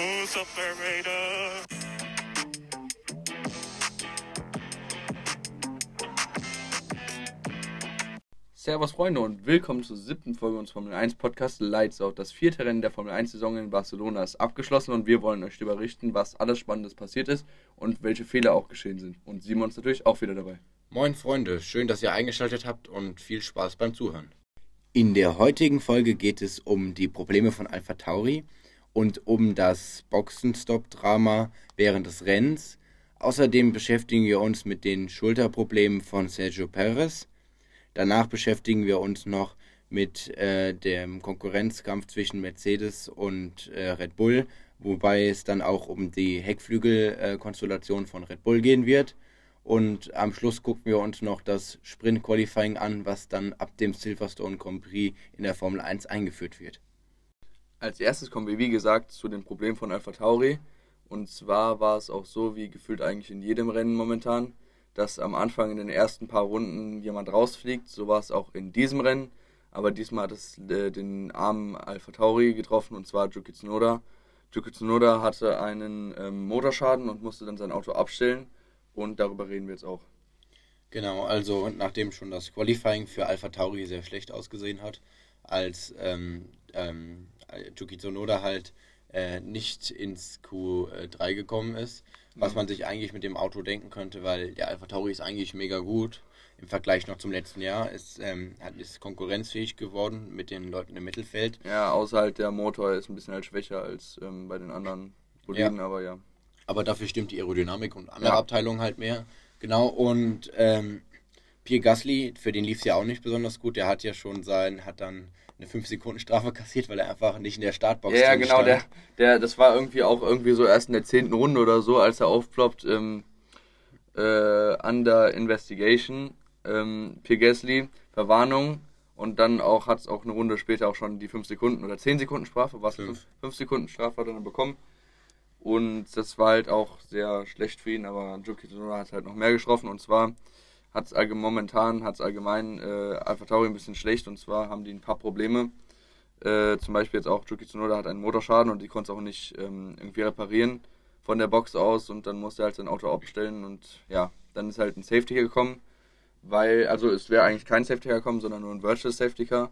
Smooth operator. Servus Freunde und willkommen zur siebten Folge unseres Formel 1 Podcast Lights Out. Das vierte Rennen der Formel 1 Saison in Barcelona ist abgeschlossen und wir wollen euch darüber berichten, was alles Spannendes passiert ist und welche Fehler auch geschehen sind. Und Simon ist natürlich auch wieder dabei. Moin Freunde, schön, dass ihr eingeschaltet habt und viel Spaß beim Zuhören. In der heutigen Folge geht es um die Probleme von Alpha Tauri und um das Boxenstopp-Drama während des Rennens. Außerdem beschäftigen wir uns mit den Schulterproblemen von Sergio Perez. Danach beschäftigen wir uns noch mit äh, dem Konkurrenzkampf zwischen Mercedes und äh, Red Bull, wobei es dann auch um die Heckflügelkonstellation äh, von Red Bull gehen wird. Und am Schluss gucken wir uns noch das Sprint Qualifying an, was dann ab dem Silverstone Grand Prix in der Formel 1 eingeführt wird. Als erstes kommen wir, wie gesagt, zu den Problemen von Alpha Tauri. Und zwar war es auch so, wie gefühlt eigentlich in jedem Rennen momentan, dass am Anfang in den ersten paar Runden jemand rausfliegt. So war es auch in diesem Rennen. Aber diesmal hat es äh, den armen Alpha Tauri getroffen, und zwar Yuki Tsunoda. Yuki Tsunoda hatte einen ähm, Motorschaden und musste dann sein Auto abstellen. Und darüber reden wir jetzt auch. Genau, also nachdem schon das Qualifying für Alpha Tauri sehr schlecht ausgesehen hat, als ähm, ähm, Yuki Tsunoda halt äh, nicht ins Q3 gekommen ist, was man sich eigentlich mit dem Auto denken könnte, weil der Alpha Tauri ist eigentlich mega gut im Vergleich noch zum letzten Jahr. Ist, ähm, ist konkurrenzfähig geworden mit den Leuten im Mittelfeld. Ja, außer halt der Motor ist ein bisschen halt schwächer als ähm, bei den anderen Boliden, ja. aber ja. Aber dafür stimmt die Aerodynamik und andere ja. Abteilungen halt mehr. Genau, und ähm, Pierre Gasly, für den lief es ja auch nicht besonders gut. Der hat ja schon sein, hat dann eine 5 Sekunden Strafe kassiert, weil er einfach nicht in der Startbox Ja, genau, der, der, das war irgendwie auch irgendwie so erst in der 10. Runde oder so, als er aufploppt, ähm, äh, Under Investigation, ähm, Pierre Gasly, Verwarnung und dann auch hat es auch eine Runde später auch schon die 5 Sekunden oder 10 Sekunden Strafe, was 5 Sekunden Strafe hat er dann bekommen. Und das war halt auch sehr schlecht für ihn, aber Juki Tsunoda hat halt noch mehr getroffen und zwar hat es allgemein, momentan hat es allgemein äh, Alpha Tauri ein bisschen schlecht und zwar haben die ein paar Probleme. Äh, zum Beispiel jetzt auch Yuki Tsunoda hat einen Motorschaden und die konnte es auch nicht ähm, irgendwie reparieren von der Box aus und dann musste er halt sein Auto abstellen und ja, dann ist halt ein Safety gekommen, weil, also es wäre eigentlich kein Safety gekommen, sondern nur ein Virtual Safety Car,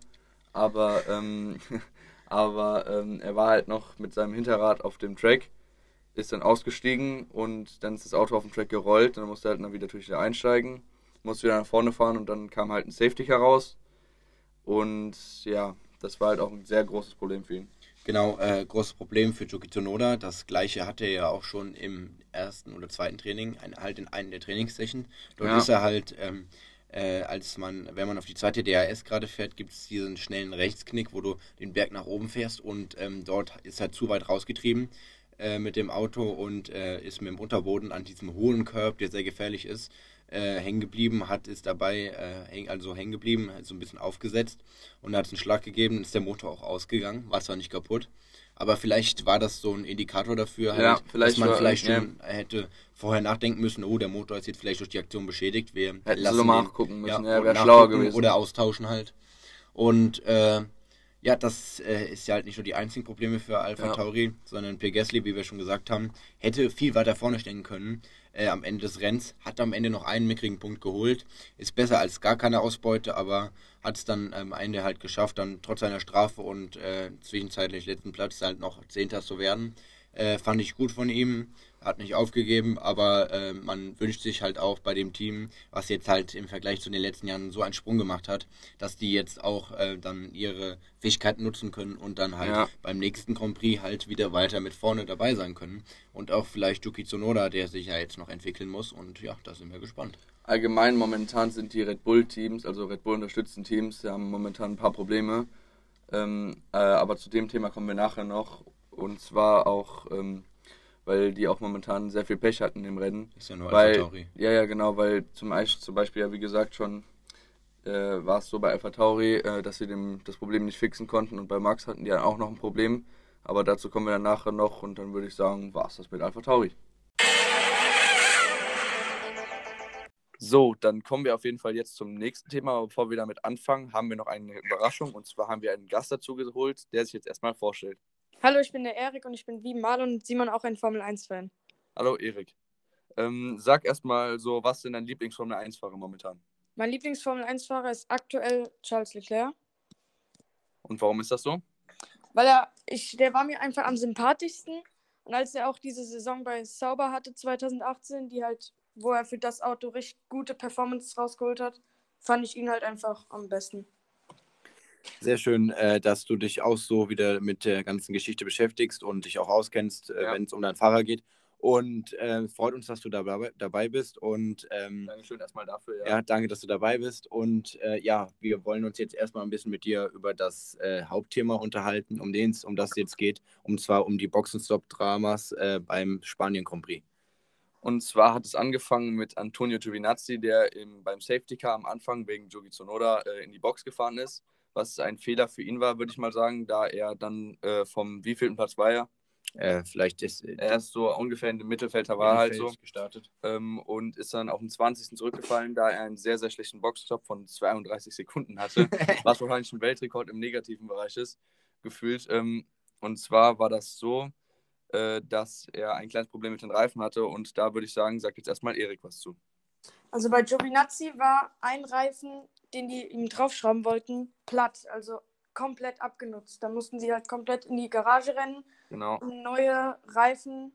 aber, ähm, aber ähm, er war halt noch mit seinem Hinterrad auf dem Track, ist dann ausgestiegen und dann ist das Auto auf dem Track gerollt und dann musste er halt dann wieder natürlich wieder einsteigen musste wieder nach vorne fahren und dann kam halt ein Safety heraus. Und ja, das war halt auch ein sehr großes Problem für ihn. Genau, äh, großes Problem für Joki Tsunoda. Das gleiche hatte er ja auch schon im ersten oder zweiten Training, ein, halt in einem der Trainingssession. Dort ja. ist er halt, ähm, äh, als man, wenn man auf die zweite DRS gerade fährt, gibt es diesen schnellen Rechtsknick, wo du den Berg nach oben fährst und ähm, dort ist er zu weit rausgetrieben äh, mit dem Auto und äh, ist mit dem Unterboden an diesem hohen Curb, der sehr gefährlich ist, äh, hängen geblieben, hat ist dabei äh, also hängen geblieben, so ein bisschen aufgesetzt und hat einen Schlag gegeben, ist der Motor auch ausgegangen, war zwar nicht kaputt, aber vielleicht war das so ein Indikator dafür, halt, ja, dass man war, vielleicht schon ja. hätte vorher nachdenken müssen, oh, der Motor ist jetzt vielleicht durch die Aktion beschädigt, wir Hätten lassen so nachgucken müssen, ja, ja wäre schlauer gewesen. Oder austauschen halt. Und äh, ja, das äh, ist ja halt nicht nur die einzigen Probleme für Alpha ja. Tauri, sondern Pierre Gasly, wie wir schon gesagt haben, hätte viel weiter vorne stehen können äh, am Ende des Rennens, hat am Ende noch einen mickrigen Punkt geholt, ist besser als gar keine Ausbeute, aber hat es dann am Ende halt geschafft, dann trotz seiner Strafe und äh, zwischenzeitlich letzten Platz halt noch Zehnter zu werden. Äh, fand ich gut von ihm hat nicht aufgegeben, aber äh, man wünscht sich halt auch bei dem Team, was jetzt halt im Vergleich zu den letzten Jahren so einen Sprung gemacht hat, dass die jetzt auch äh, dann ihre Fähigkeiten nutzen können und dann halt ja. beim nächsten Grand Prix halt wieder weiter mit vorne dabei sein können. Und auch vielleicht Yuki Tsunoda, der sich ja jetzt noch entwickeln muss und ja, da sind wir gespannt. Allgemein momentan sind die Red Bull Teams, also Red Bull unterstützten Teams, die haben momentan ein paar Probleme. Ähm, äh, aber zu dem Thema kommen wir nachher noch. Und zwar auch ähm, weil die auch momentan sehr viel Pech hatten im Rennen. Ist ja nur weil, Alpha Ja, ja, genau, weil zum, zum Beispiel, ja, wie gesagt, schon äh, war es so bei Alpha Tauri, äh, dass sie dem, das Problem nicht fixen konnten und bei Max hatten die ja auch noch ein Problem. Aber dazu kommen wir dann nachher noch und dann würde ich sagen, war es das mit Alpha Tauri. So, dann kommen wir auf jeden Fall jetzt zum nächsten Thema. Aber bevor wir damit anfangen, haben wir noch eine Überraschung. Und zwar haben wir einen Gast dazu geholt, der sich jetzt erstmal vorstellt. Hallo, ich bin der Erik und ich bin wie Marlon und Simon auch ein Formel 1-Fan. Hallo Erik. Ähm, sag erstmal so, was sind dein Lieblingsformel 1-Fahrer momentan? Mein Lieblingsformel 1-Fahrer ist aktuell Charles Leclerc, Und warum ist das so? weil er, ich, der war mir einfach am sympathischsten. Und als er auch diese Saison bei Sauber hatte, 2018, die halt, wo er für das Auto richtig gute Performance rausgeholt hat, fand ich ihn halt einfach am besten. Sehr schön, äh, dass du dich auch so wieder mit der ganzen Geschichte beschäftigst und dich auch auskennst, äh, Ja. wenn es um deinen Fahrer geht. Und äh, freut uns, dass du dabei, dabei bist. Und ähm, Dankeschön erstmal dafür. ja, danke, dass du dabei bist. Und äh, ja, wir wollen uns jetzt erstmal ein bisschen mit dir über das äh, Hauptthema unterhalten, um den es um das jetzt geht. Und zwar um die Boxenstopp-Dramas äh, beim Spanien Grand Prix. Und zwar hat es angefangen mit Antonio Giovinazzi, der im, beim Safety Car am Anfang wegen Jogi Tsunoda äh, in die Box gefahren ist. Was ein Fehler für ihn war, würde ich mal sagen, da er dann äh, vom wievielten Platz war er? Äh, vielleicht ist äh, Er ist so ungefähr in dem Mittelfeld, da war er halt so. gestartet. ähm, und ist dann auf den 20. zurückgefallen, da er einen sehr, sehr schlechten Boxstop von 32 Sekunden hatte, was wahrscheinlich ein Weltrekord im negativen Bereich ist, gefühlt. Ähm, und zwar war das so, äh, dass er ein kleines Problem mit den Reifen hatte und da würde ich sagen, sagt jetzt erstmal Erik was zu. Also bei Giovinazzi war ein Reifen, den die ihm draufschrauben wollten, platt, also komplett abgenutzt. Da mussten sie halt komplett in die Garage rennen, Genau. um neue Reifen,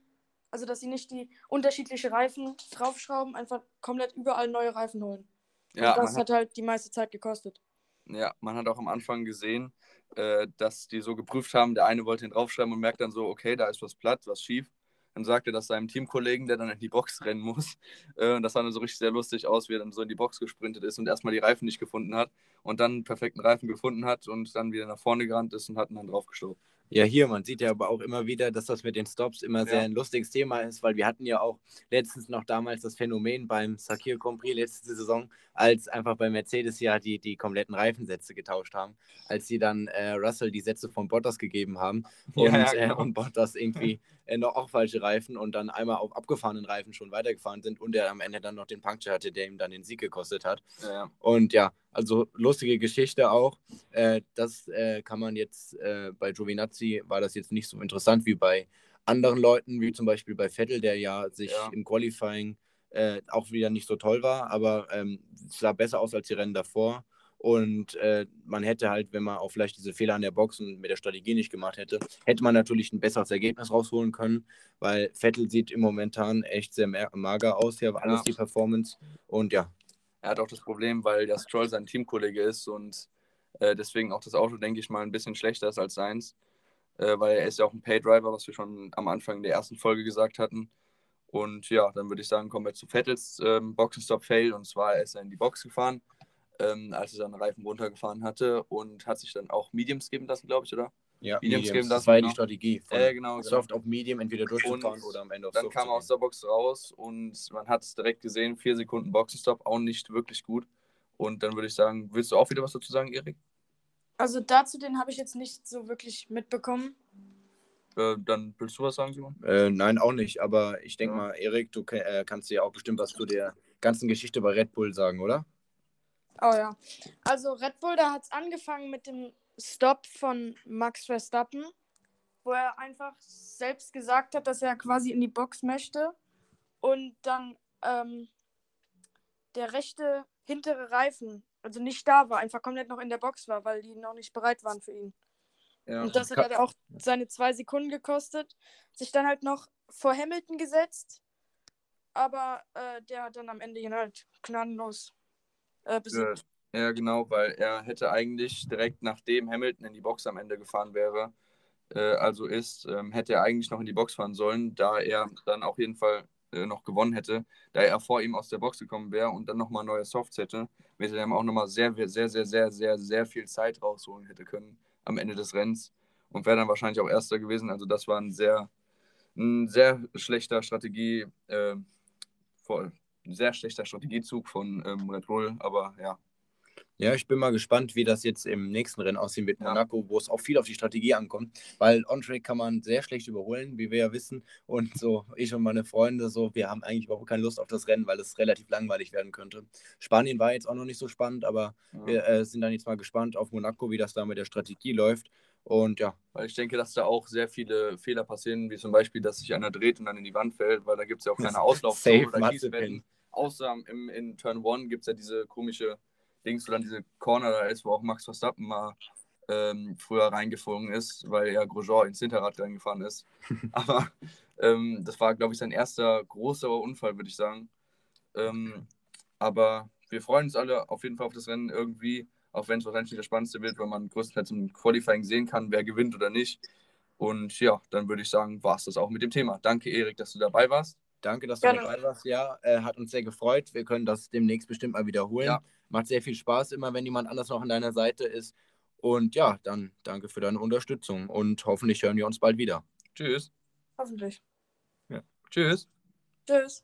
also dass sie nicht die unterschiedliche Reifen draufschrauben, einfach komplett überall neue Reifen holen. Ja, Und das hat, hat halt die meiste Zeit gekostet. ja, man hat auch am Anfang gesehen, äh, dass die so geprüft haben, der eine wollte ihn draufschreiben und merkt dann so, okay, da ist was platt, was schief. Dann sagt er das seinem Teamkollegen, der dann in die Box rennen muss. Äh, und das sah dann so richtig sehr lustig aus, wie er dann so in die Box gesprintet ist und erstmal die Reifen nicht gefunden hat und dann einen perfekten Reifen gefunden hat und dann wieder nach vorne gerannt ist und hat ihn dann draufgestoßen. Ja, hier, man sieht ja aber auch immer wieder, dass das mit den Stops immer sehr Ja. ein lustiges Thema ist, weil wir hatten ja auch letztens noch damals das Phänomen beim Sakir Grand Prix letzte Saison, als einfach bei Mercedes ja die, die kompletten Reifensätze getauscht haben, als sie dann äh, Russell die Sätze von Bottas gegeben haben und, Ja, ja, genau. äh, und Bottas irgendwie äh, noch auch falsche Reifen und dann einmal auf abgefahrenen Reifen schon weitergefahren sind und er am Ende dann noch den Puncture hatte, der ihm dann den Sieg gekostet hat. Ja, Und ja, also lustige Geschichte auch. Äh, das äh, kann man jetzt äh, bei Giovinazzi war das jetzt nicht so interessant wie bei anderen Leuten, wie zum Beispiel bei Vettel, der ja sich Ja. im Qualifying äh, auch wieder nicht so toll war, aber ähm, es sah besser aus als die Rennen davor. Und äh, man hätte halt, wenn man auch vielleicht diese Fehler an der Box und mit der Strategie nicht gemacht hätte, hätte man natürlich ein besseres Ergebnis rausholen können, weil Vettel sieht im Momentan echt sehr mager aus, ja, alles Ja. die Performance. Und ja, Er hat auch das Problem, weil der Stroll sein Teamkollege ist und äh, deswegen auch das Auto, denke ich mal, ein bisschen schlechter ist als seins. Äh, weil er ist ja auch ein Paydriver, was wir schon am Anfang der ersten Folge gesagt hatten. Und ja, dann würde ich sagen, kommen wir zu Vettels ähm, Boxenstopp-Fail. Und zwar ist er in die Box gefahren, ähm, als er seinen Reifen runtergefahren hatte und hat sich dann auch Mediums geben lassen, glaube ich, oder? Ja, Mediums Mediums. geben das lassen, war ja die genau. Strategie. Von Äh, genau, genau. Soft auf Medium, entweder durchzufahren Und oder am Ende auf Dann Soft kam er aus der Box raus und man hat es direkt gesehen, vier Sekunden Boxenstopp, auch nicht wirklich gut. Und dann würde ich sagen, willst du auch wieder was dazu sagen, Erik? Also dazu den habe ich jetzt nicht so wirklich mitbekommen. Äh, dann willst du was sagen, Simon? Äh, nein, auch nicht. Aber ich denke Ja. mal, Erik, du äh, kannst dir auch bestimmt was zu der ganzen Geschichte bei Red Bull sagen, oder? Oh ja. Also Red Bull, da hat es angefangen mit dem Stop von Max Verstappen, wo er einfach selbst gesagt hat, dass er quasi in die Box möchte und dann ähm, der rechte hintere Reifen, also nicht da war, einfach komplett noch in der Box war, weil die noch nicht bereit waren für ihn. Ja. Und das hat halt auch seine zwei Sekunden gekostet. Sich dann halt noch vor Hamilton gesetzt, aber äh, der hat dann am Ende ihn halt gnadenlos äh, besiegt. Ja, genau, weil er hätte eigentlich direkt nachdem Hamilton in die Box am Ende gefahren wäre, äh, also ist, ähm, hätte er eigentlich noch in die Box fahren sollen, da er dann auf jeden Fall äh, noch gewonnen hätte, da er vor ihm aus der Box gekommen wäre und dann nochmal neue Softs hätte, hätte er auch nochmal sehr, sehr, sehr, sehr, sehr, sehr viel Zeit rausholen hätte können am Ende des Rennens und wäre dann wahrscheinlich auch Erster gewesen. Also das war ein sehr, ein sehr schlechter Strategie, äh, ein sehr schlechter Strategiezug von ähm, Red Bull, aber ja, Ja, ich bin mal gespannt, wie das jetzt im nächsten Rennen aussehen wird. Monaco, wo es auch viel auf die Strategie ankommt, weil On-Track kann man sehr schlecht überholen, wie wir ja wissen. Und so, ich und meine Freunde, so, wir haben eigentlich überhaupt keine Lust auf das Rennen, weil es relativ langweilig werden könnte. Spanien war jetzt auch noch nicht so spannend, aber ja. wir äh, sind dann jetzt mal gespannt auf Monaco, wie das da mit der Strategie läuft. Und ja. Weil ich denke, dass da auch sehr viele Fehler passieren, wie zum Beispiel, dass sich einer dreht und dann in die Wand fällt, weil da gibt es ja auch keine Auslaufzone oder. Außer im, in Turn 1 gibt es ja diese komische Dings, wo dann diese Corner da ist, wo auch Max Verstappen mal ähm, früher reingeflogen ist, weil er Grosjean ins Hinterrad reingefahren ist. Aber ähm, das war, glaube ich, sein erster großer Unfall, würde ich sagen. Ähm, aber wir freuen uns alle auf jeden Fall auf das Rennen irgendwie, auch wenn es wahrscheinlich nicht das Spannendste wird, weil man größtenteils im Qualifying sehen kann, wer gewinnt oder nicht. Und ja, dann würde ich sagen, war es das auch mit dem Thema. Danke, Erik, dass du dabei warst. Danke, dass du Gerne. dabei warst. Ja, äh, hat uns sehr gefreut. Wir können das demnächst bestimmt mal wiederholen. Ja. Macht sehr viel Spaß immer, wenn jemand anders noch an deiner Seite ist. Und ja, dann danke für deine Unterstützung und hoffentlich hören wir uns bald wieder. Tschüss. Hoffentlich. Tschüss. Tschüss.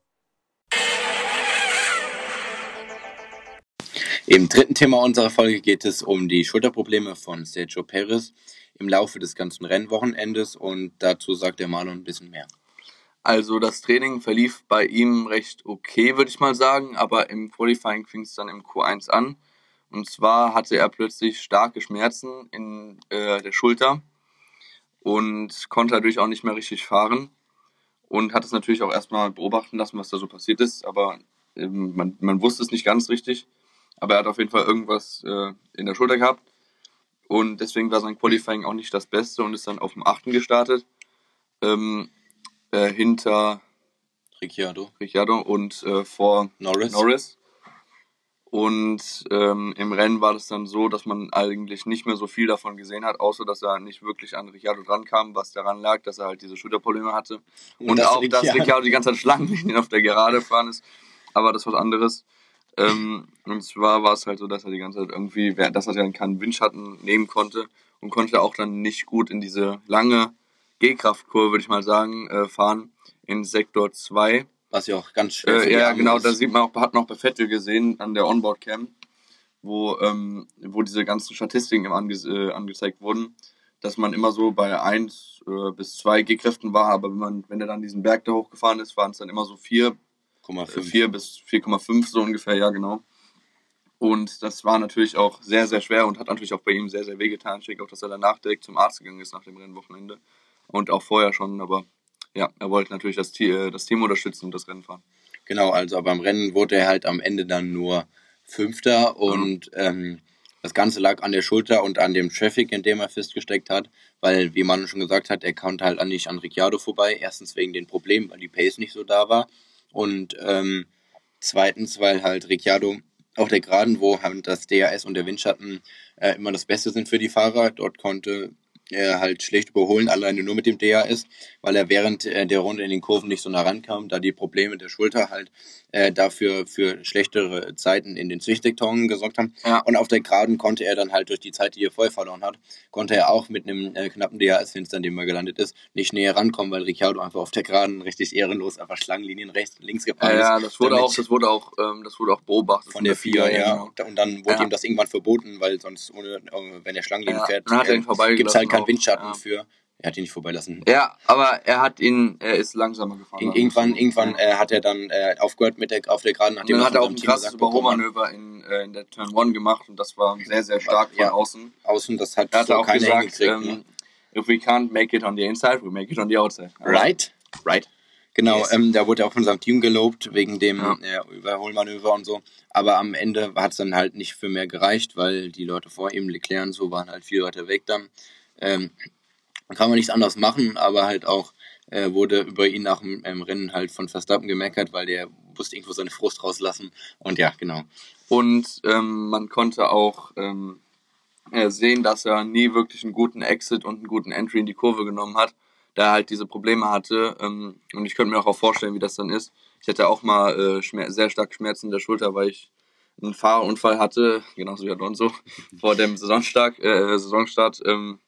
Im dritten Thema unserer Folge geht es um die Schulterprobleme von Sergio Perez im Laufe des ganzen Rennwochenendes und dazu sagt der Marlon ein bisschen mehr. Also das Training verlief bei ihm recht okay, würde ich mal sagen, aber im Qualifying fing es dann im Q1 an. Und zwar hatte er plötzlich starke Schmerzen in äh, der Schulter und konnte dadurch auch nicht mehr richtig fahren. Und hat es natürlich auch erstmal beobachten lassen, was da so passiert ist, aber ähm, man, man wusste es nicht ganz richtig. Aber er hat auf jeden Fall irgendwas äh, in der Schulter gehabt. Und deswegen war sein Qualifying auch nicht das Beste und ist dann auf dem 8. gestartet. Ähm, äh, hinter Ricciardo, Ricciardo und äh, vor Norris. Norris. Und ähm, im Rennen war das dann so, dass man eigentlich nicht mehr so viel davon gesehen hat, außer dass er nicht wirklich an Ricciardo drankam, was daran lag, dass er halt diese Schulterprobleme hatte. Und, dass auch, dass Ricciardo- Ricciardo die ganze Zeit Schlangenlinien auf der Gerade gefahren ist. Aber das ist was anderes. Ähm, und zwar war es halt so, dass er die ganze Zeit irgendwie, dass er dann keinen Windschatten nehmen konnte und konnte auch dann nicht gut in diese lange G-Kraftkurve, würde ich mal sagen, äh, fahren in Sektor 2. Was ja auch ganz schwer für Äh, ja, genau, ist. da sieht man auch, hat man auch bei Vettel gesehen an der Onboard-Cam, wo, ähm, wo diese ganzen Statistiken ange äh, angezeigt wurden, dass man immer so bei 1 äh, bis 2 G-Kräften war, aber wenn man, wenn er dann diesen Berg da hochgefahren ist, waren es dann immer so 4, 4,5. 4 bis 4,5 so ungefähr, ja genau. Und das war natürlich auch sehr, sehr schwer und hat natürlich auch bei ihm sehr, sehr wehgetan. Ich denke auch, dass er danach direkt zum Arzt gegangen ist nach dem Rennwochenende. Und auch vorher schon, aber ja, er wollte natürlich das, äh, das Team unterstützen und das Rennen fahren. Genau, also beim Rennen wurde er halt am Ende dann nur Fünfter und ähm, das Ganze lag an der Schulter und an dem Traffic, in dem er festgesteckt hat, weil, wie man schon gesagt hat, er konnte halt nicht an Ricciardo vorbei. Erstens wegen den Problemen, weil die Pace nicht so da war und ähm, zweitens, weil halt Ricciardo auf der Geraden, wo halt das DRS und der Windschatten äh, immer das Beste sind für die Fahrer, dort konnte er halt schlecht überholen, alleine nur mit dem DRS, weil er während äh, der Runde in den Kurven nicht so nah rankam, da die Probleme der Schulter halt äh, dafür für schlechtere Zeiten in den Zwischensektoren gesorgt haben. Ja. Und auf der Geraden konnte er dann halt durch die Zeit, die er vorher verloren hat, konnte er auch mit einem äh, knappen DRS-Fenster, in dem er gelandet ist, nicht näher rankommen, weil Ricciardo einfach auf der Geraden richtig ehrenlos einfach Schlangenlinien rechts und links gefahren Ja, ist. ja, das wurde auch, das wurde auch, ähm, das wurde auch beobachtet von der FIA, ja. genau. Und dann wurde Ja. ihm das irgendwann verboten, weil sonst, ohne, äh, wenn er Schlangenlinien fährt, äh, vorbeigelassen gibt's halt keinen auch, Windschatten ja. für. Er hat ihn nicht vorbeilassen. Ja, aber er hat ihn, er ist langsamer gefahren. Ir irgendwann, irgendwann äh, hat er dann äh, aufgehört mit der auf der Geraden, und nachdem dann hat er von auch ein krasses hat, Überholmanöver in, äh, in der Turn 1 gemacht und das war sehr, sehr stark von Ja. außen. außen, das hat Er hat so auch keiner gesagt, hingekriegt. ähm, ne? if we can't make it on the inside, we make it on the outside. Right? Right. Genau, Yes. ähm, da wurde er auch von seinem Team gelobt, wegen dem Ja. äh, Überholmanöver und so. Aber am Ende hat es dann halt nicht für mehr gereicht, weil die Leute vor ihm, Leclerc und so, waren halt viel weiter weg dann. Ähm, kann man nichts anderes machen, aber halt auch äh, wurde über ihn nach dem ähm, Rennen halt von Verstappen gemeckert, weil der musste irgendwo seine Frust rauslassen. Und ja, genau. Und ähm, man konnte auch ähm, äh, sehen, dass er nie wirklich einen guten Exit und einen guten Entry in die Kurve genommen hat, da er halt diese Probleme hatte. Ähm, und ich könnte mir auch vorstellen, wie das dann ist. Ich hatte auch mal äh, sehr stark Schmerzen in der Schulter, weil ich einen Fahrunfall hatte, genauso wie Alonso, vor dem Saisonstart. Äh, Saisonstart ähm,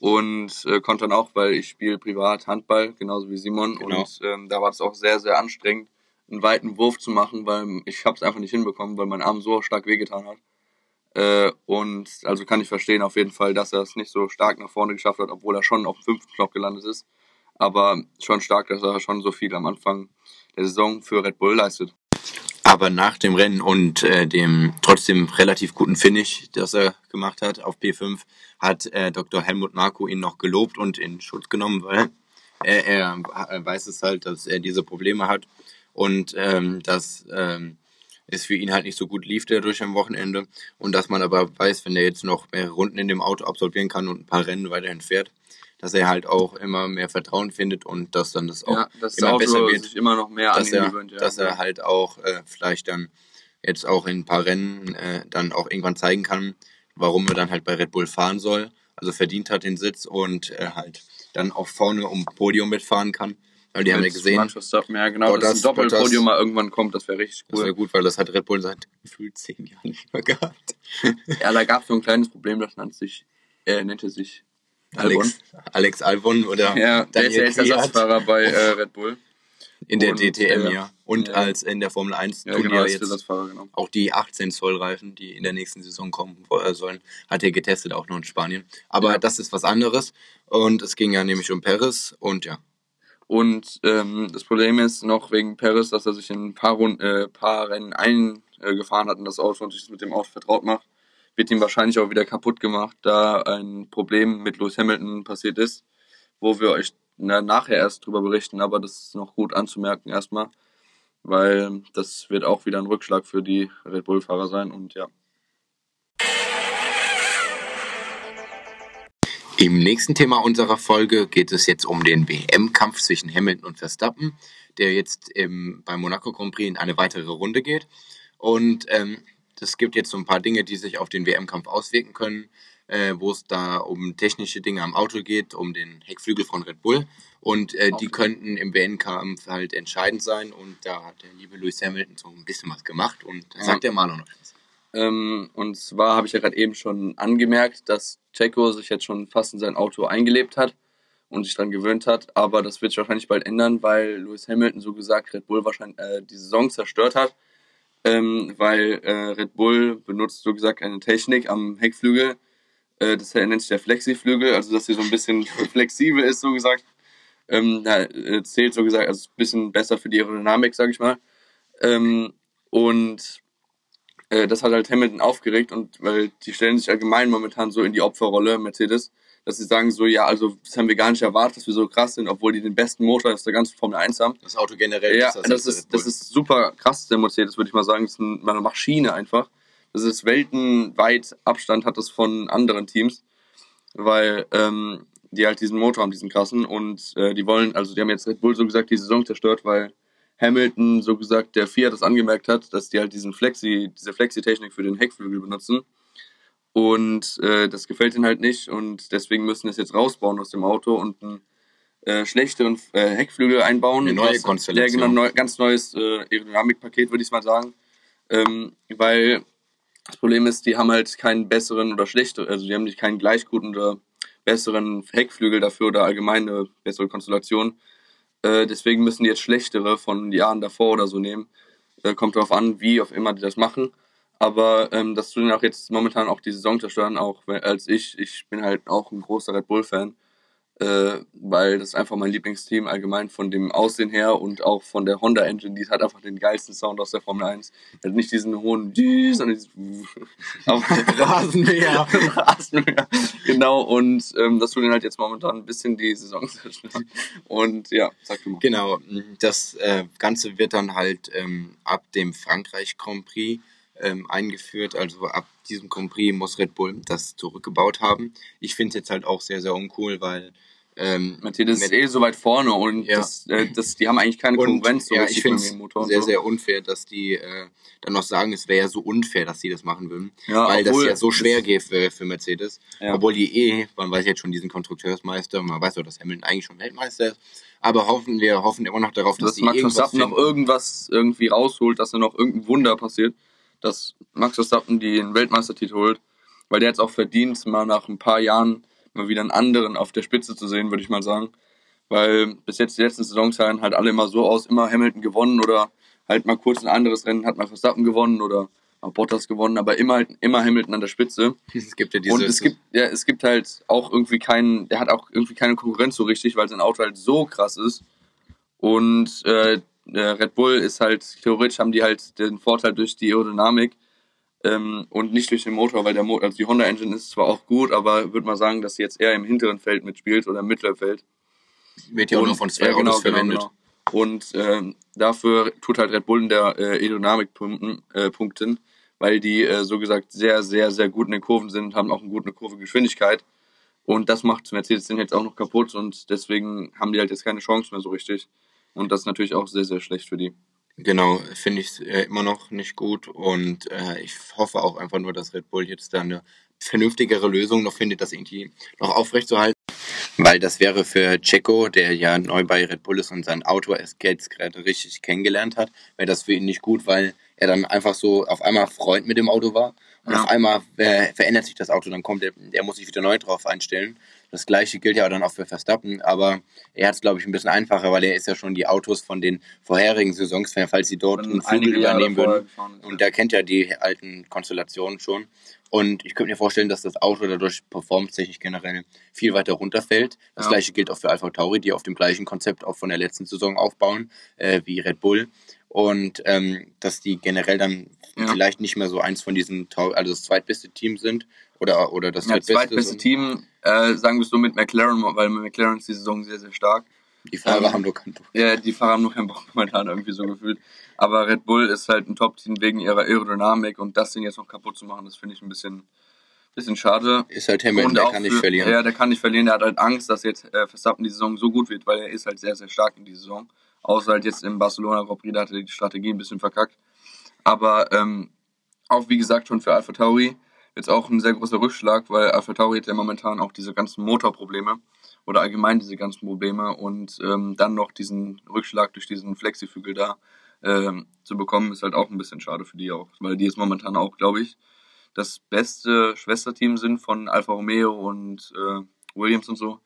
und äh, konnte dann auch, weil ich spiele privat Handball, genauso wie Simon. Genau. Und ähm, da war es auch sehr, sehr anstrengend, einen weiten Wurf zu machen, weil ich habe es einfach nicht hinbekommen, weil mein Arm so stark wehgetan hat. Äh, und also kann ich verstehen auf jeden Fall, dass er es nicht so stark nach vorne geschafft hat, obwohl er schon auf dem fünften Knopf gelandet ist. Aber schon stark, dass er schon so viel am Anfang der Saison für Red Bull leistet. Aber nach dem Rennen und äh, dem trotzdem relativ guten Finish, das er gemacht hat auf P5, hat äh, Dr. Helmut Marko ihn noch gelobt und in Schutz genommen, weil er, er, er weiß es halt, dass er diese Probleme hat und ähm, dass ähm, es für ihn halt nicht so gut lief dadurch am Wochenende und dass man aber weiß, wenn er jetzt noch mehrere Runden in dem Auto absolvieren kann und ein paar Rennen weiterhin fährt, dass er halt auch immer mehr Vertrauen findet und dass dann das auch Ja, dass immer das besser wird sich immer noch mehr dass er, gewöhnt. Ja. dass er halt auch äh, vielleicht dann jetzt auch in ein paar Rennen äh, dann auch irgendwann zeigen kann, warum er dann halt bei Red Bull fahren soll. Also verdient hat den Sitz und äh, halt dann auch vorne um Podium mitfahren kann. Weil die haben ja gesehen, ja genau, dass ein Doppelpodium mal irgendwann kommt, das wäre richtig das wäre cool. gut, weil das hat Red Bull seit gefühlt zehn Jahren nicht mehr gehabt. Ja, da gab es so ein kleines Problem, das nannte sich, äh, nannte sich Alex, Alex Albon oder Ja, der ist ja jetzt Ersatzfahrer bei äh, Red Bull. in der und, DTM, äh, ja. Und ja. als in der Formel 1 Ja, Turnier genau, jetzt genau. auch die 18 Zoll Reifen, die in der nächsten Saison kommen äh, sollen, hat er getestet, auch noch in Spanien. Aber Ja. das ist was anderes. Und es ging ja nämlich um Paris und ja. Und ähm, das Problem ist noch wegen Paris, dass er sich in ein paar, Runden, äh, paar Rennen eingefahren hat in das Auto und sich mit dem Auto vertraut macht. Wird ihm wahrscheinlich auch wieder kaputt gemacht, da ein Problem mit Lewis Hamilton passiert ist, wo wir euch na, nachher erst drüber berichten, aber das ist noch gut anzumerken erstmal, weil das wird auch wieder ein Rückschlag für die Red Bull-Fahrer sein und ja. Im nächsten Thema unserer Folge geht es jetzt um den WM-Kampf zwischen Hamilton und Verstappen, der jetzt im, beim Monaco Grand Prix in eine weitere Runde geht. Und ähm, es gibt jetzt so ein paar Dinge, die sich auf den WM-Kampf auswirken können, äh, wo es da um technische Dinge am Auto geht, um den Heckflügel von Red Bull. Und äh, die könnten im WM-Kampf halt entscheidend sein. Und da hat der liebe Lewis Hamilton so ein bisschen was gemacht. Und da Ja. sagt der Marlon noch was. Ähm, und zwar habe ich ja gerade eben schon angemerkt, dass Checo sich jetzt schon fast in sein Auto eingelebt hat und sich daran gewöhnt hat. Aber das wird sich wahrscheinlich bald ändern, weil Lewis Hamilton so gesagt Red Bull wahrscheinlich äh, die Saison zerstört hat. Ähm, weil äh, Red Bull benutzt so gesagt eine Technik am Heckflügel. Äh, das nennt sich der Flexiflügel, also dass sie so ein bisschen flexibel ist, so gesagt. Ähm, da äh, zählt so gesagt, also ein bisschen besser für die Aerodynamik, sag ich mal. Ähm, und äh, das hat halt Hamilton aufgeregt und weil die stellen sich allgemein momentan so in die Opferrolle, Mercedes, dass sie sagen so, ja, also das haben wir gar nicht erwartet, dass wir so krass sind, obwohl die den besten Motor aus der ganzen Formel 1 haben. Das Auto generell Ja, das das ist, das ist super krass, der Mercedes, würde ich mal sagen. Das ist ein- eine Maschine einfach. Das ist weltenweit Abstand hat das von anderen Teams, weil ähm, die halt diesen Motor haben, diesen krassen. Und äh, die wollen, also die haben jetzt Red Bull so gesagt die Saison zerstört, weil Hamilton so gesagt der Fiat das angemerkt hat, dass die halt diesen Flexi, diese Flexi-Technik für den Heckflügel benutzen. Und äh, das gefällt ihnen halt nicht und deswegen müssen sie es jetzt rausbauen aus dem Auto und einen äh, schlechteren äh, Heckflügel einbauen. Eine neue Konstellation. Ja, genau, neu, ganz neues äh, Aerodynamikpaket, würde ich mal sagen. Ähm, weil das Problem ist, die haben halt keinen besseren oder schlechteren, also die haben nicht keinen gleich guten oder besseren Heckflügel dafür oder allgemein eine bessere Konstellation. Äh, deswegen müssen die jetzt schlechtere von Jahren davor oder so nehmen. Äh, kommt darauf an, wie auf immer die das machen. Aber ähm, das tun auch jetzt momentan auch die Saison zerstören, auch als ich. Ich bin halt auch ein großer Red Bull-Fan, äh, weil das ist einfach mein Lieblingsteam allgemein von dem Aussehen her und auch von der Honda Engine, die hat einfach den geilsten Sound aus der Formel 1. Hat nicht diesen hohen, sondern dieses Rasenmäher. Rasenmäher. Genau, und ähm, das tut ihnen halt jetzt momentan ein bisschen die Saison zerstören. Und ja, sag du mal. Genau, das äh, Ganze wird dann halt ähm, ab dem Frankreich Grand Prix ähm, eingeführt. Also ab diesem Grand Prix muss Red Bull das zurückgebaut haben. Ich finde es jetzt halt auch sehr, sehr uncool, weil ähm, Mercedes ist eh so weit vorne und Ja. das, äh, das, die haben eigentlich keine und Konkurrenz so ja, ich finde es sehr, so. sehr unfair, dass die äh, dann noch sagen, es wäre ja so unfair, dass die das machen würden. Ja, weil das ja so schwer geht für, für Mercedes. Ja. Obwohl die eh, man weiß jetzt schon diesen Konstrukteursmeister, man weiß auch, dass Hamilton eigentlich schon Weltmeister ist. Aber hoffen wir hoffen immer noch darauf, dass, dass die Max Verstappen noch irgendwas irgendwie rausholt, dass da noch irgendein Wunder passiert, dass Max Verstappen den Weltmeistertitel holt, weil der jetzt auch verdient, mal nach ein paar Jahren mal wieder einen anderen auf der Spitze zu sehen, würde ich mal sagen. Weil bis jetzt die letzten Saisons sahen halt alle immer so aus, immer Hamilton gewonnen oder halt mal kurz ein anderes Rennen hat mal Verstappen gewonnen oder mal Bottas gewonnen, aber immer halt immer Hamilton an der Spitze. Es gibt ja diese Und es gibt, ja, es gibt halt auch irgendwie keinen, der hat auch irgendwie keine Konkurrenz so richtig, weil sein Auto halt so krass ist. Und äh, Red Bull ist halt, theoretisch haben die halt den Vorteil durch die Aerodynamik ähm, und nicht durch den Motor, weil der Motor, also die Honda Engine ist zwar auch gut, aber würde man sagen, dass sie jetzt eher im hinteren Feld mitspielt oder im mittleren Feld. Wird ja auch noch von zwei ja, genau, Autos genau, verwendet. genau. Und ähm, dafür tut halt Red Bull in der äh, Aerodynamik punkten, äh, punkten, weil die äh, so gesagt sehr, sehr, sehr gut in den Kurven sind, haben auch eine gute Kurvengeschwindigkeit. Und das macht Mercedes den jetzt auch noch kaputt und deswegen haben die halt jetzt keine Chance mehr so richtig. Und das ist natürlich auch sehr, sehr schlecht für die. Genau, finde ich äh, immer noch nicht gut und äh, ich hoffe auch einfach nur, dass Red Bull jetzt da eine vernünftigere Lösung noch findet, das irgendwie noch aufrechtzuerhalten. Weil das wäre für Checo, der ja neu bei Red Bull ist und sein Auto erst jetzt gerade richtig kennengelernt hat, wäre das für ihn nicht gut, weil er dann einfach so auf einmal Freund mit dem Auto war und Ja. auf einmal äh, verändert sich das Auto, dann kommt er, der muss sich wieder neu drauf einstellen. Das gleiche gilt ja dann auch für Verstappen, aber er hat es, glaube ich, ein bisschen einfacher, weil er ist ja schon die Autos von den vorherigen Saisons, falls sie dort einen Flügel übernehmen würden. Und der kennt ja die alten Konstellationen schon. Und ich könnte mir vorstellen, dass das Auto dadurch performtechnisch generell viel weiter runterfällt. Das Ja. gleiche gilt auch für Alpha Tauri, die auf dem gleichen Konzept auch von der letzten Saison aufbauen, äh, wie Red Bull. Und ähm, dass die generell dann Ja. vielleicht nicht mehr so eins von diesen, also das zweitbeste Team sind oder, oder das Ja, zweitbeste. Team, äh, sagen wir es so mit McLaren, weil McLaren ist die Saison sehr, sehr stark. Die Fahrer Ähm, haben nur kein Ja, die Fahrer haben nur keinen Bock momentan irgendwie so gefühlt. Aber Red Bull ist halt ein Top-Team wegen ihrer Aerodynamik und das Ding jetzt noch kaputt zu machen, das finde ich ein bisschen, bisschen schade. Ist halt Hamilton, der kann nicht für- verlieren. Ja, der kann nicht verlieren. Der hat halt Angst, dass jetzt äh, Verstappen die Saison so gut wird, weil er ist halt sehr, sehr stark in dieser Saison. Außer halt jetzt im Barcelona Grand Prix, da hat er die Strategie ein bisschen verkackt. Aber ähm, auch wie gesagt schon für Alpha Tauri jetzt auch ein sehr großer Rückschlag, weil Alpha Tauri hat ja momentan auch diese ganzen Motorprobleme oder allgemein diese ganzen Probleme und ähm, dann noch diesen Rückschlag durch diesen Flexiflügel da ähm, zu bekommen, ist halt auch ein bisschen schade für die auch, weil die jetzt momentan auch, glaube ich, das beste Schwesterteam sind von Alfa Romeo und äh, Williams und so.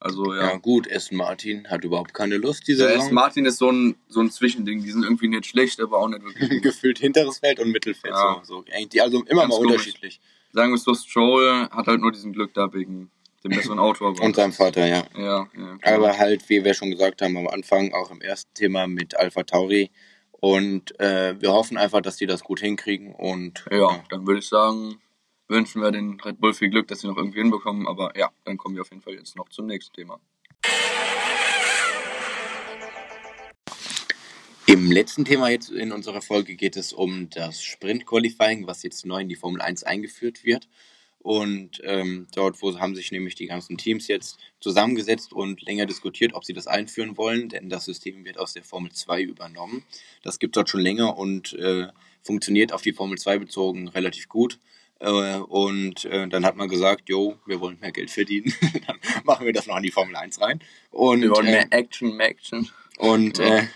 Also Ja, ja. gut, Aston Martin hat überhaupt keine Lust, diese Der Saison. Aston Martin ist so ein, so ein Zwischending. Die sind irgendwie nicht schlecht, aber auch nicht wirklich. gefühlt hinteres Feld und Mittelfeld. Ja. So, also immer Ganz mal komisch. unterschiedlich. Sagen wir es so, Stroll hat halt nur diesen Glück da wegen dem besseren Auto. Und seinem Vater, ja. Ja, ja. Aber halt, wie wir schon gesagt haben am Anfang, auch im ersten Thema mit Alpha Tauri. Und äh, wir hoffen einfach, dass die das gut hinkriegen. Und Ja, dann würde ich sagen, wünschen wir den Red Bull viel Glück, dass sie noch irgendwie hinbekommen. Aber ja, dann kommen wir auf jeden Fall jetzt noch zum nächsten Thema. Im letzten Thema jetzt in unserer Folge geht es um das Sprint-Qualifying, was jetzt neu in die Formel 1 eingeführt wird. Und ähm, dort wo haben sich nämlich die ganzen Teams jetzt zusammengesetzt und länger diskutiert, ob sie das einführen wollen, denn das System wird aus der Formel 2 übernommen. Das gibt dort schon länger und äh, funktioniert auf die Formel 2 bezogen relativ gut. Äh, und äh, dann hat man gesagt, jo, wir wollen mehr Geld verdienen, dann machen wir das noch in die Formel 1 rein. Und, Wir wollen äh, mehr Action, mehr Action. und Ja. äh,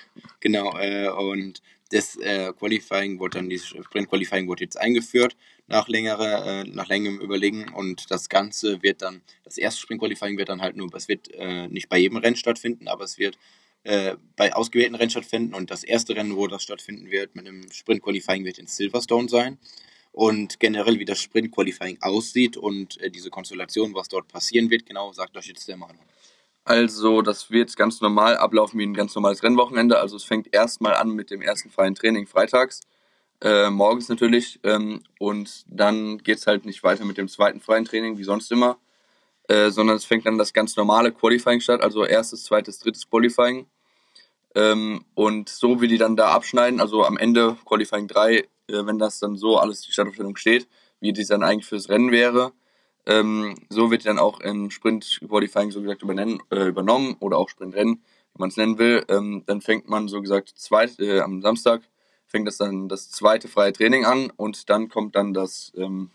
genau, äh, und das äh, Qualifying wurde dann, dieses Sprint Qualifying wurde jetzt eingeführt nach längerer, nach längerem Überlegen und das Ganze wird dann, das erste Sprint Qualifying wird dann halt nur, es wird nicht bei jedem Rennen stattfinden, aber es wird bei ausgewählten Rennen stattfinden und das erste Rennen, wo das stattfinden wird mit dem Sprint Qualifying, wird in Silverstone sein. Und generell, wie das Sprint Qualifying aussieht und äh, diese Konstellation, was dort passieren wird, genau, sagt euch jetzt der Manu. Also, das wird ganz normal ablaufen wie ein ganz normales Rennwochenende. Also, es fängt erstmal an mit dem ersten freien Training freitags, äh, morgens natürlich. Ähm, und dann geht's halt nicht weiter mit dem zweiten freien Training, wie sonst immer, äh, sondern es fängt dann das ganz normale Qualifying statt. Also, erstes, zweites, drittes Qualifying. Ähm, und so wie die dann da abschneiden, also am Ende Qualifying 3, äh, wenn das dann so alles die Startaufstellung steht, wie die dann eigentlich fürs Rennen wäre, ähm, so wird dann auch im Sprint Qualifying so gesagt äh, übernommen oder auch Sprintrennen, wie man es nennen will. Ähm, dann fängt man so gesagt zweit, äh, am Samstag fängt das dann das zweite freie Training an und dann kommt dann das ähm,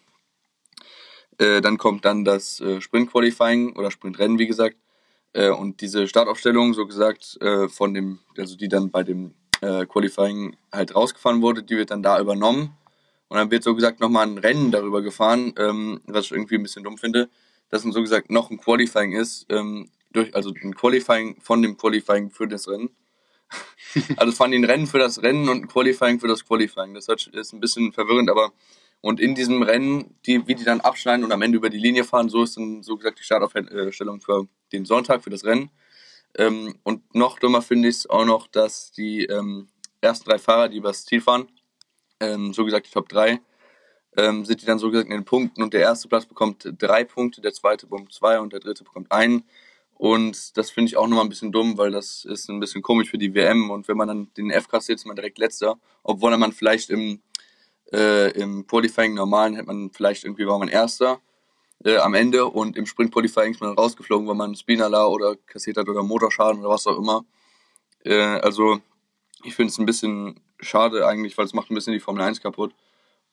äh, dann kommt dann das äh, Sprint Qualifying oder Sprintrennen wie gesagt äh, und diese Startaufstellung so gesagt äh, von dem also die dann bei dem äh, Qualifying halt rausgefahren wurde, die wird dann da übernommen und dann wird so gesagt nochmal ein Rennen darüber gefahren, ähm, was ich irgendwie ein bisschen dumm finde, dass dann so gesagt noch ein Qualifying ist, ähm, durch, also ein Qualifying von dem Qualifying für das Rennen. also es fahren die ein Rennen für das Rennen und ein Qualifying für das Qualifying. Das ist ein bisschen verwirrend, aber und in diesem Rennen, die, wie die dann abschneiden und am Ende über die Linie fahren, so ist dann so gesagt die Startaufstellung für den Sonntag, für das Rennen. Ähm, und noch dummer finde ich es auch noch, dass die ähm, ersten drei Fahrer, die übers Ziel fahren, ähm, so gesagt die Top 3, ähm, sind die dann so gesagt in den Punkten. Und der erste Platz bekommt drei Punkte, der zweite bekommt zwei und der dritte bekommt einen. Und das finde ich auch nochmal ein bisschen dumm, weil das ist ein bisschen komisch für die WM und wenn man dann den F kassiert, ist man direkt letzter, obwohl man vielleicht im, äh, im Qualifying normalen hätte man vielleicht irgendwie war man erster äh, am Ende und im Sprint Qualifying ist man rausgeflogen, weil man Spinala oder kassiert hat oder Motorschaden oder was auch immer. Äh, also ich finde es ein bisschen schade eigentlich, weil es macht ein bisschen die Formel 1 kaputt.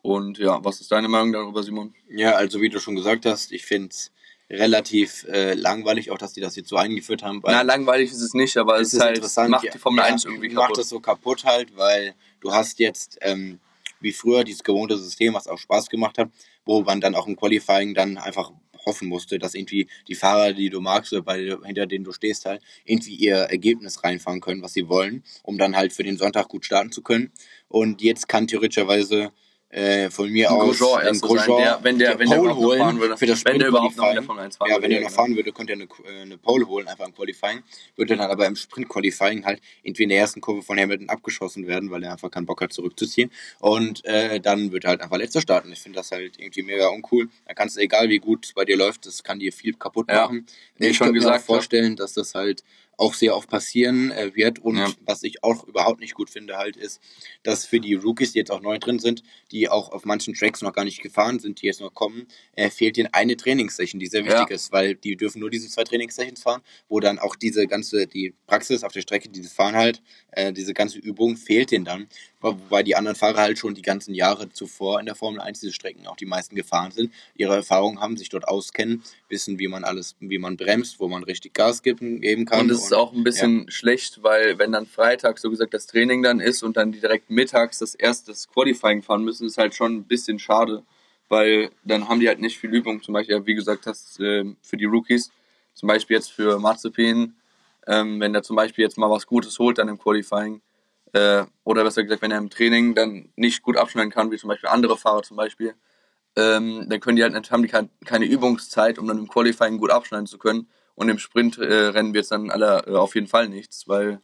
Und ja, was ist deine Meinung darüber, Simon? Ja, also wie du schon gesagt hast, ich finde es relativ äh, langweilig, auch dass die das jetzt so eingeführt haben. Na, langweilig ist es nicht, aber es ist halt, interessant. macht die Formel ja, 1 irgendwie kaputt. Macht es so kaputt halt, weil du hast jetzt, ähm, wie früher, dieses gewohnte System, was auch Spaß gemacht hat, wo man dann auch im Qualifying dann einfach hoffen musste, dass irgendwie die Fahrer, die du magst oder bei, hinter denen du stehst, halt irgendwie ihr Ergebnis reinfahren können, was sie wollen, um dann halt für den Sonntag gut starten zu können. Und jetzt kann theoretischerweise äh, von mir aus Grosjean erster sein, der- wenn der- wenn der Pole holen würde. für das Wenn der überhaupt noch in der. Formel 1 fahren Ja, wenn er ja, noch fahren würde, könnte er eine, äh, eine Pole holen, einfach im Qualifying. Würde dann aber im Sprint-Qualifying halt irgendwie in der ersten Kurve von Hamilton abgeschossen werden, weil er einfach keinen Bock hat zurückzuziehen. Und äh, dann wird er halt einfach letzter starten. Ich finde das halt irgendwie mega uncool. Da kannst du, egal wie gut es bei dir läuft, das kann dir viel kaputt Ja. machen. Wie ich ich schon könnte mir auch vorstellen, dass das halt auch sehr oft passieren äh, wird. Und Ja. was ich auch überhaupt nicht gut finde, halt ist, dass für die Rookies, die jetzt auch neu drin sind, die auch auf manchen Tracks noch gar nicht gefahren sind, die jetzt noch kommen, äh, fehlt ihnen eine Trainingssession, die sehr Ja. wichtig ist, weil die dürfen nur diese zwei Trainingssessions fahren, wo dann auch diese ganze, die Praxis auf der Strecke, dieses Fahren halt, äh, diese ganze Übung fehlt denen dann, wo- wobei die anderen Fahrer halt schon die ganzen Jahre zuvor in der Formel 1 diese Strecken auch die meisten gefahren sind, ihre Erfahrungen haben, sich dort auskennen, wissen, wie man alles, wie man bremst, wo man richtig Gas geben, geben kann. Und es ist auch ein bisschen schlecht, weil wenn dann Freitag so gesagt das Training dann ist und dann direkt mittags das erste das Qualifying fahren müssen, ist halt schon ein bisschen schade, weil dann haben die halt nicht viel Übung. Zum Beispiel, ja, wie gesagt hast, ähm, für die Rookies, zum Beispiel jetzt für Mazepin, ähm, wenn der zum Beispiel jetzt mal was Gutes holt dann im Qualifying, äh, oder besser gesagt, wenn er im Training dann nicht gut abschneiden kann, wie zum Beispiel andere Fahrer zum Beispiel, ähm, dann können die halt haben die kein, keine Übungszeit, um dann im Qualifying gut abschneiden zu können. Und im Sprintrennen äh, Rennen wird es dann alle, äh, auf jeden Fall nichts, weil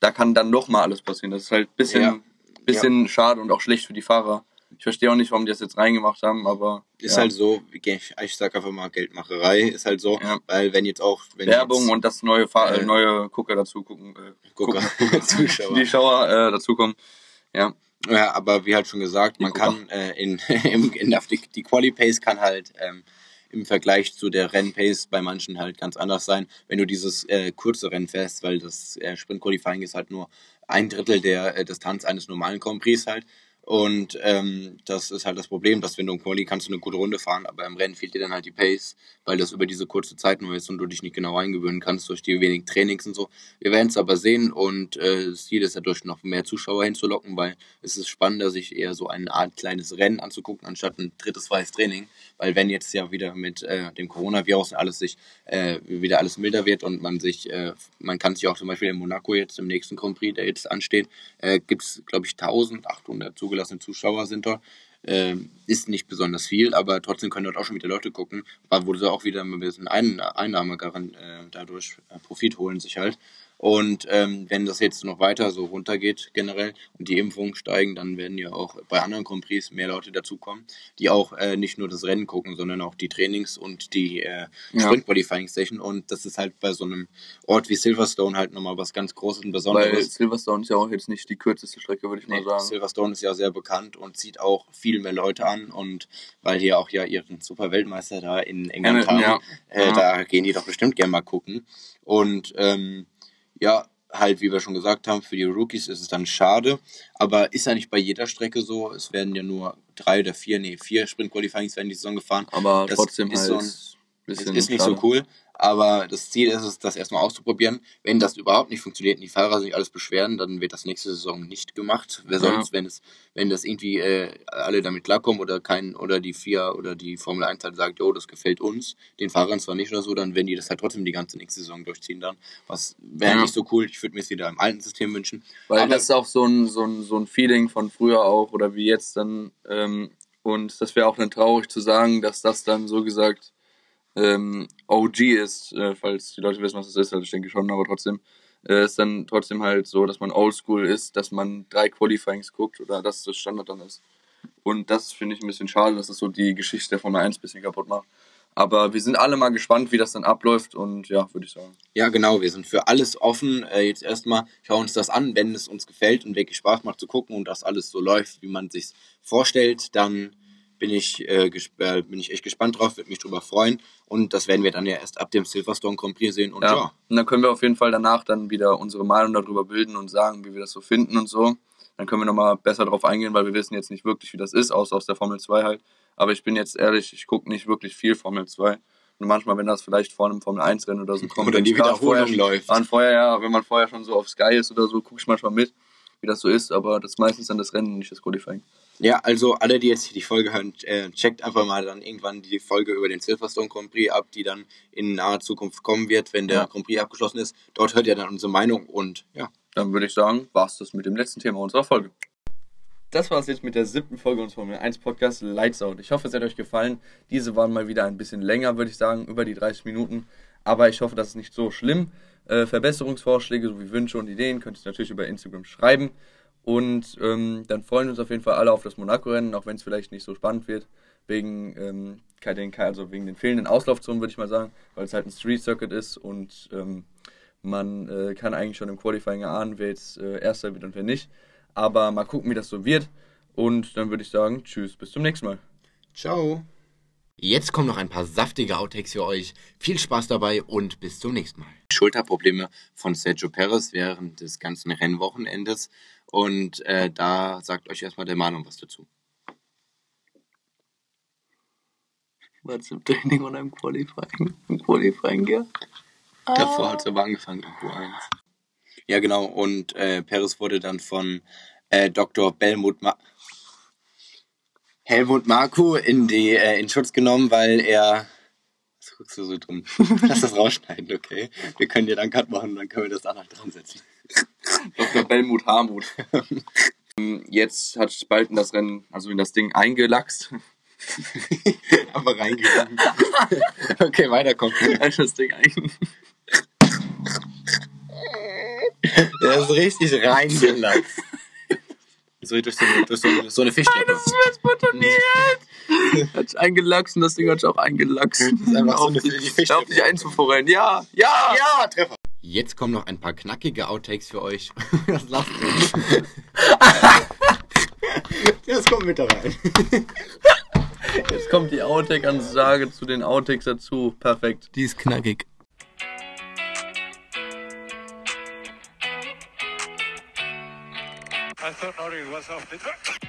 da kann dann noch mal alles passieren. Das ist halt ein bisschen, Ja. bisschen schade und auch schlecht für die Fahrer. Ich verstehe auch nicht, warum die das jetzt reingemacht haben, aber Ist ja. halt so, ich, sag einfach mal Geldmacherei, ist halt so, Ja. weil wenn jetzt auch, wenn Werbung jetzt, und das neue, Fahr Äh, neue Gucker dazu gucken, äh, Gucker, gucken. Zuschauer. die Schauer äh, dazukommen. Ja, Ja, aber wie halt schon gesagt, man Gucker. kann äh, in, im, in der, die, die Quali-Pace kann halt ähm, im Vergleich zu der Renn-Pace bei manchen halt ganz anders sein, wenn du dieses äh, kurze Rennen fährst, weil das äh, Sprint-Qualifying ist halt nur ein Drittel der äh, Distanz eines normalen Grand Prix halt. Und ähm, das ist halt das Problem, dass wenn du im Quali kannst du eine gute Runde fahren, aber im Rennen fehlt dir dann halt die Pace, weil das über diese kurze Zeit nur ist und du dich nicht genau eingewöhnen kannst durch die wenigen Trainings und so. Wir werden es aber sehen und äh, das Ziel ist dadurch noch mehr Zuschauer hinzulocken, weil es ist spannender, sich eher so eine Art kleines Rennen anzugucken, anstatt ein drittes freies Training. Weil wenn jetzt ja wieder mit äh, dem Coronavirus alles sich äh, wieder alles milder wird und man sich, äh, man kann sich auch zum Beispiel in Monaco jetzt im nächsten Grand Prix, der jetzt ansteht, äh, gibt es, glaube ich, 1800 zugelassene Zuschauer sind dort. Ähm, ist nicht besonders viel, aber trotzdem können dort auch schon wieder Leute gucken, wo sie auch wieder ein bisschen Ein Einnahme äh, dadurch äh, Profit holen sich halt. Und ähm, wenn das jetzt noch weiter so runtergeht generell und die Impfungen steigen, dann werden ja auch bei anderen Grand Prix mehr Leute dazukommen, die auch äh, nicht nur das Rennen gucken, sondern auch die Trainings und die äh, Ja. Sprint Qualifying Station. Und das ist halt bei so einem Ort wie Silverstone halt nochmal was ganz Großes und weil Besonderes. Silverstone ist ja auch jetzt nicht die kürzeste Strecke, würde ich mal Nee, sagen. Silverstone ist ja sehr bekannt und zieht auch viel mehr Leute an und weil die auch ja ihren super Weltmeister da in England Hamilton, haben, ja. äh, Ja. da gehen die doch bestimmt gerne mal gucken. Und ähm, ja, halt, wie wir schon gesagt haben, für die Rookies ist es dann schade, aber ist ja nicht bei jeder Strecke so. Es werden ja nur drei oder vier, nee, vier Sprint-Qualifyings werden die Saison gefahren. Aber Das trotzdem ist halt so ein- ein Es bisschen ist nicht so cool, aber das Ziel ist es, das erstmal auszuprobieren. Wenn das überhaupt nicht funktioniert und die Fahrer sich alles beschweren, dann wird das nächste Saison nicht gemacht. Wer Ja. sonst, wenn es, wenn das irgendwie äh, alle damit klarkommen oder kein oder die FIA oder die Formel 1 halt sagt, jo, das gefällt uns, den Fahrern zwar nicht oder so, dann werden die das halt trotzdem die ganze nächste Saison durchziehen dann. Was wäre Ja. nicht so cool. Ich würde mir es wieder im alten System wünschen. Weil Aber- das ist auch so ein, so, ein, so ein Feeling von früher auch oder wie jetzt dann. Ähm, und das wäre auch dann traurig zu sagen, dass das dann so gesagt ähm, OG ist, äh, falls die Leute wissen, was das ist, also ich denke schon, aber trotzdem, äh, ist dann trotzdem halt so, dass man oldschool ist, dass man drei Qualifyings guckt oder dass das Standard dann ist. Und das finde ich ein bisschen schade, dass das so die Geschichte der Formel 1 ein bisschen kaputt macht. Aber wir sind alle mal gespannt, wie das dann abläuft und ja, würde ich sagen. Ja, genau, wir sind für alles offen. Äh, jetzt erstmal schauen uns das an, wenn es uns gefällt und wirklich Spaß macht zu gucken und das alles so läuft, wie man sich vorstellt, dann bin ich, äh, äh, bin ich echt gespannt drauf, würde mich drüber freuen. Und das werden wir dann ja erst ab dem Silverstone Grand Prix sehen. Und ja. ja. Und dann können wir auf jeden Fall danach dann wieder unsere Meinung darüber bilden und sagen, wie wir das so finden und so. Dann können wir nochmal besser drauf eingehen, weil wir wissen jetzt nicht wirklich, wie das ist, außer aus der Formel 2 halt. Aber ich bin jetzt ehrlich, ich gucke nicht wirklich viel Formel 2. Und manchmal, wenn das vielleicht vor einem Formel 1 Rennen oder so kommt. Oder die Wiederholung vorher, läuft. Vorher, ja, wenn man vorher schon so auf Sky ist oder so, gucke ich manchmal mit, wie das so ist. Aber das ist meistens dann das Rennen, nicht das Qualifying. Ja, also alle, die jetzt hier die Folge hören, äh, checkt einfach mal dann irgendwann die Folge über den Silverstone Grand Prix ab, die dann in naher Zukunft kommen wird, wenn der ja. Grand Prix abgeschlossen ist. Dort hört ihr dann unsere Meinung und ja. Dann würde ich sagen, war's das mit dem letzten Thema unserer Folge das war es jetzt mit der siebten Folge unseres Formel 1 Podcast Lights Out. Ich hoffe, es hat euch gefallen. Diese waren mal wieder ein bisschen länger, würde ich sagen, über die 30 Minuten. Aber ich hoffe, das ist nicht so schlimm. Äh, Verbesserungsvorschläge sowie Wünsche und Ideen könnt ihr natürlich über Instagram schreiben. Und ähm, dann freuen wir uns auf jeden Fall alle auf das Monaco-Rennen, auch wenn es vielleicht nicht so spannend wird. Wegen, ähm, also wegen den fehlenden Auslaufzonen, würde ich mal sagen, weil es halt ein Street Circuit ist und ähm, man äh, kann eigentlich schon im Qualifying erahnen, wer jetzt äh, Erster wird und wer nicht. Aber mal gucken, wie das so wird. Und dann würde ich sagen, tschüss, bis zum nächsten Mal. Ciao. Jetzt kommen noch ein paar saftige Outtakes für euch. Viel Spaß dabei und bis zum nächsten Mal. Schulterprobleme von Sergio Perez während des ganzen Rennwochenendes. Und äh, da sagt euch erstmal der Manuel was dazu. Was im Training und im Qualifying? Im Qualifying, ja? Davor hat es aber angefangen, im Q1. Ja, genau. Und äh, Peres wurde dann von äh, Dr. Belmut Ma Helmut Marku in, die, äh, in Schutz genommen, weil er. Guckst du so dumm? Lass das rausschneiden, okay? Wir können dir dann Cut machen, dann können wir das danach dran setzen. Dr. Belmut Harmut. Jetzt hat Spalten das Rennen, also in das Ding eingelachst. Aber reingegangen. okay, weiter kommt. Das Ding ein. Der ist richtig reingelassen. So durch so eine, durch so eine, so eine Fischstätte. Das ist mir spontaniert. hat sich eingelachst und das Ding hat sich auch eingelachst. Das ist einfach so eine Fischstätte. Auf dich einzuvorrennen. Ja, ja. Ja, Treffer. Jetzt kommen noch ein paar knackige Outtakes für euch. Was lacht ihr? Das kommt mit da rein. Jetzt kommt die Outtake-Ansage zu den Outtakes dazu. Perfekt. Die ist knackig. I thought Norrie was off the track.